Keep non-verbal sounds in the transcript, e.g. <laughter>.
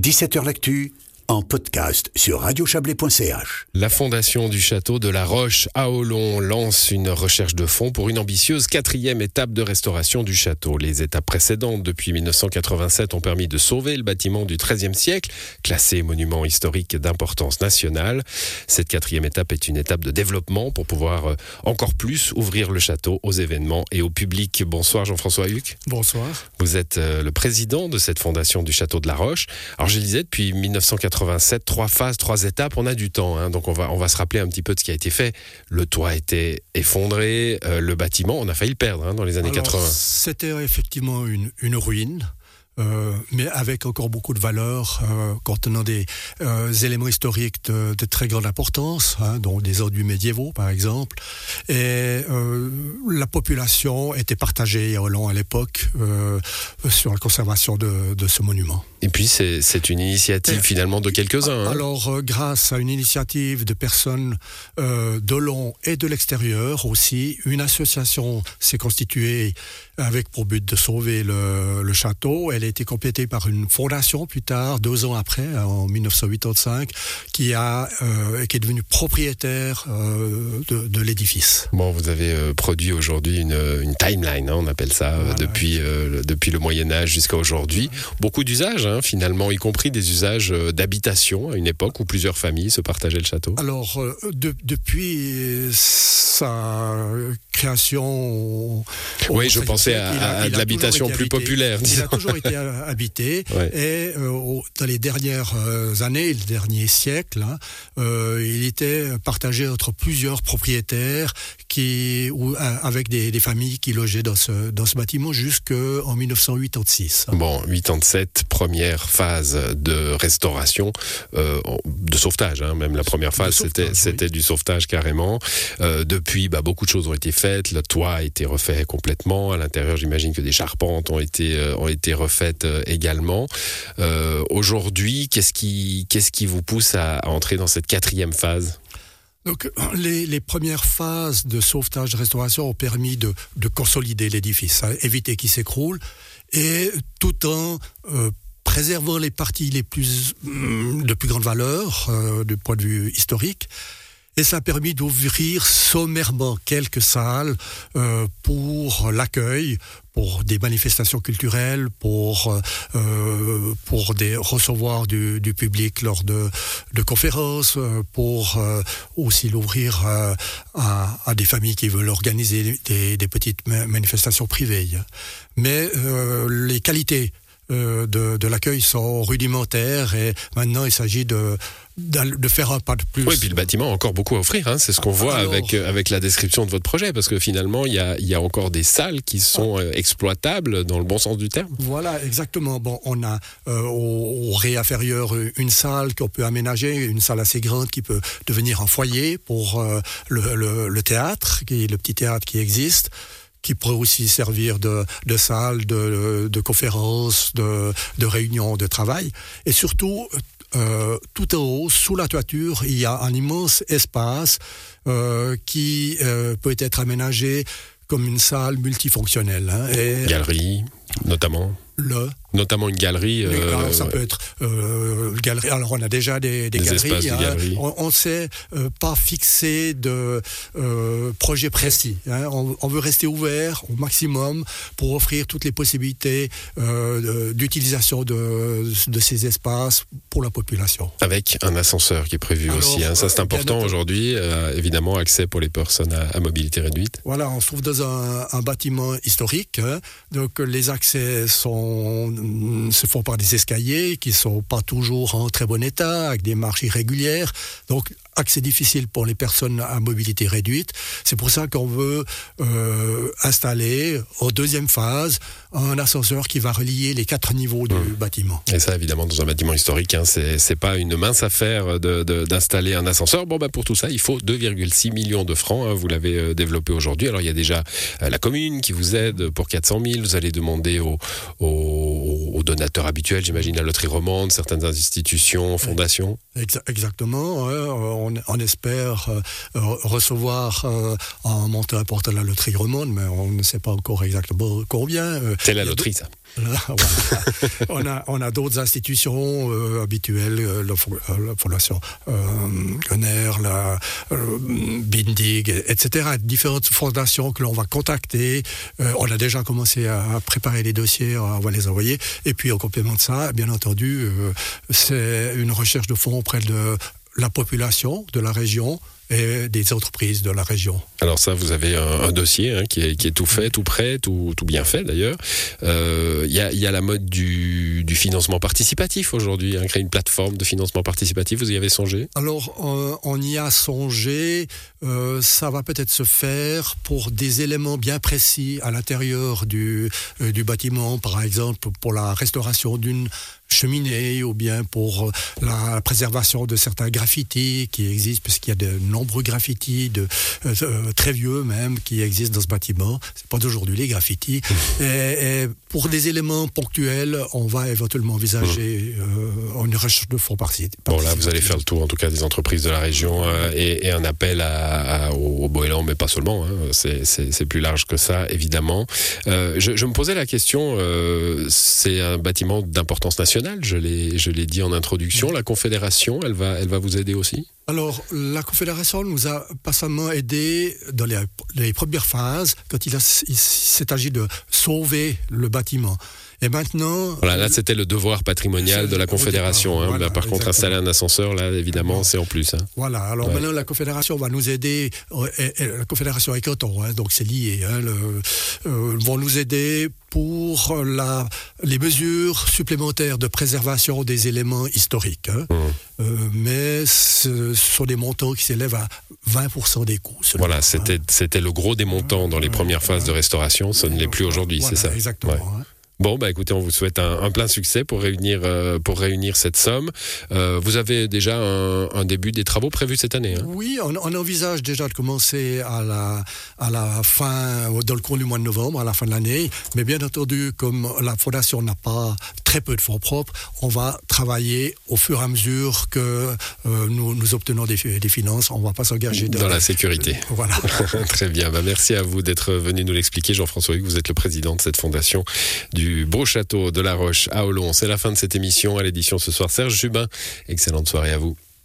17h L'actu en podcast sur radiochablais.ch. La fondation du château de la Roche à Olon lance une recherche de fonds pour une ambitieuse quatrième étape de restauration du château. Les étapes précédentes, depuis 1987, ont permis de sauver le bâtiment du XIIIe siècle, classé monument historique d'importance nationale. Cette quatrième étape est une étape de développement pour pouvoir euh, encore plus ouvrir le château aux événements et au public. Bonsoir Jean-François Huc. Bonsoir. Vous êtes euh, le président de cette fondation du château de la Roche. Alors je disais, depuis 1987, 87, trois phases, trois étapes, on a du temps. Hein. donc on va, on va se rappeler un petit peu de ce qui a été fait. Le toit a été effondré, euh, le bâtiment, on a failli le perdre hein, dans les années 80. C'était effectivement une, une ruine. Euh, mais avec encore beaucoup de valeur, euh, contenant des euh, éléments historiques de, de, très grande importance, hein, dont des ordures médiévaux par exemple. Et la population était partagée à Hollande à l'époque sur la conservation de, de, ce monument. Et puis c'est une initiative Et, finalement de quelques-uns. Hein. Alors grâce à une initiative de personnes d'Hollande et de l'extérieur aussi, une association s'est constituée avec pour but de sauver le, le château. Elle a été complétée par une fondation plus tard, deux ans après, en 1985, qui, a, euh, qui est devenue propriétaire euh, de, de l'édifice. Bon, vous avez euh, produit aujourd'hui une, une, timeline, hein, on appelle ça, voilà. depuis, euh, depuis le Moyen Âge jusqu'à aujourd'hui. Beaucoup d'usages, hein, finalement, y compris des usages euh, d'habitation à une époque où plusieurs familles se partageaient le château. Alors, de, depuis sa création... Oui, je pensais à, de l'habitation plus populaire. Il a toujours été <laughs> habité ouais. et euh, dans les dernières euh, années, les derniers siècles, hein, euh, il était partagé entre plusieurs propriétaires qui, ou, avec des, des, familles qui logeaient dans ce, dans ce bâtiment jusqu'en 1986. Bon, 87, première phase de restauration, euh, de sauvetage, hein, même la première phase, c'était c'était oui. du sauvetage carrément. Depuis, bah, beaucoup de choses ont été faites, le toit a été refait complètement, à l'intérieur, j'imagine que des charpentes ont été, euh, ont été refaites euh, également. Euh, Aujourd'hui, qu'est-ce qui, qu'est-ce qui vous pousse à, entrer dans cette quatrième phase? Donc, les, les, premières phases de sauvetage de restauration ont permis de, de consolider l'édifice, hein, éviter qu'il s'écroule, et tout en préservant les parties les plus de plus grande valeur du point de vue historique. Et ça a permis d'ouvrir sommairement quelques salles euh, pour l'accueil, pour des manifestations culturelles, pour, euh, pour des, recevoir du, public lors de, conférences, pour euh, aussi l'ouvrir euh, à, des familles qui veulent organiser des, petites manifestations privées. Mais euh, les qualités euh, de, de l'accueil sont rudimentaires et maintenant il s'agit de de faire un pas de plus. Oui, puis le bâtiment a encore beaucoup à offrir. Hein. C'est ce qu'on voit Alors, avec, avec la description de votre projet, parce que finalement, il y a, y a encore des salles qui sont ah. exploitables dans le bon sens du terme. Voilà, exactement. Bon, on a euh, au, au ré inférieur une salle qu'on peut aménager, une salle assez grande qui peut devenir un foyer pour euh, le, le, le théâtre, qui le petit théâtre qui existe qui pourrait aussi servir de, de salle de, de conférences, de, de réunions, de travail. Et surtout, euh, tout en haut, sous la toiture, il y a un immense espace euh, qui euh, peut être aménagé comme une salle multifonctionnelle. Hein, et Galerie, notamment le notamment une galerie euh, alors, ça ouais. peut être euh, galerie alors on a déjà des, des, des galeries, hein, de galerie. on ne sait euh, pas fixer de projet précis hein, on, on, veut rester ouvert au maximum pour offrir toutes les possibilités d'utilisation de, de ces espaces pour la population avec un ascenseur qui est prévu alors, aussi hein. ça c'est important aujourd'hui évidemment accès pour les personnes à, à, mobilité réduite voilà on se trouve dans un, un bâtiment historique donc les accès sont se font par des escaliers qui sont pas toujours en très bon état, avec des marches irrégulières. Donc, accès difficile pour les personnes à mobilité réduite. C'est pour ça qu'on veut euh, installer en deuxième phase un ascenseur qui va relier les quatre niveaux du mmh. bâtiment. Et ça, évidemment, dans un bâtiment historique, hein, c'est pas une mince affaire d'installer un ascenseur. Bon, bah, pour tout ça, il faut 2,6 millions de francs. Hein, vous l'avez euh, développé aujourd'hui. Alors, il y a déjà euh, la commune qui vous aide pour 400 000. Vous allez demander aux, aux donateurs habituels, j'imagine, la loterie romande, certaines institutions, fondations. Exactement. On, on, espère recevoir un montant important de la loterie romande, mais on ne sait pas encore exactement combien. C'est la loterie, ça. on a, on a d'autres institutions euh, habituelles, euh, la, la, Fondation euh, la euh, Bindig, etc. Différentes fondations que l'on va contacter. on a déjà commencé à, préparer les dossiers, on va les envoyer. Et puis, en complément de ça, bien entendu, c'est une recherche de fonds auprès de la population de la région, et des entreprises de la région. Alors ça, vous avez un, dossier hein, qui, est, tout fait, tout prêt, tout, bien fait d'ailleurs. Euh, il y, a, la mode du, financement participatif aujourd'hui, hein, créer une plateforme de financement participatif, vous y avez songé? Alors euh, on y a songé, euh, ça va peut-être se faire pour des éléments bien précis à l'intérieur du, bâtiment, par exemple pour la restauration d'une cheminée ou bien pour la préservation de certains graffitis qui existent, puisqu'il y a de nombreux graffitis de, très vieux même qui existent dans ce bâtiment. C'est pas d'aujourd'hui les graffitis. Mmh. Et, pour des éléments ponctuels, on va éventuellement envisager mmh. une recherche de fonds par site. Bon là, vous allez faire le tour en tout cas des entreprises de la région et, un appel à, au, au mais pas seulement. Hein. C'est plus large que ça, évidemment. je, je, me posais la question, c'est un bâtiment d'importance nationale je l'ai, dit en introduction. La Confédération, elle va, elle va vous aider aussi? Alors, la Confédération nous a pas seulement aidé dans les, premières phases, quand il, il s'est agi de sauver le bâtiment. Et maintenant. Voilà, là, c'était le devoir patrimonial de la Confédération. Hein. Bah, par contre, installer un ascenseur, là, évidemment, c'est en plus. Hein. Voilà, alors maintenant, la Confédération va nous aider. Et, la Confédération est canton, hein, donc c'est lié. Hein, le, euh, vont nous aider pour la, les mesures supplémentaires de préservation des éléments historiques. Hein. Mmh. Euh, mais ce sont des montants qui s'élèvent à 20% des coûts. Voilà, c'était, c'était le gros des montants dans les premières phases de restauration. Ce ne l'est plus aujourd'hui, c'est ça Exactement. Bon, bah écoutez, on vous souhaite un, plein succès pour réunir, euh, pour réunir cette somme. Euh, vous avez déjà un, début des travaux prévus cette année hein? Oui, on, envisage déjà de commencer à la, à la fin, dans le cours du mois de novembre, à la fin de l'année. Mais bien entendu, comme la Fondation n'a pas très peu de fonds propres, on va travailler au fur et à mesure que euh, nous, nous, obtenons des, des, finances. On ne va pas s'engager dans, la sécurité. voilà. <laughs> très bien. Bah, merci à vous d'être venu nous l'expliquer, Jean-François. Vous êtes le président de cette fondation du beau château de la Roche à Olon. C'est la fin de cette émission à l'édition ce soir. Serge Jubin, excellente soirée à vous.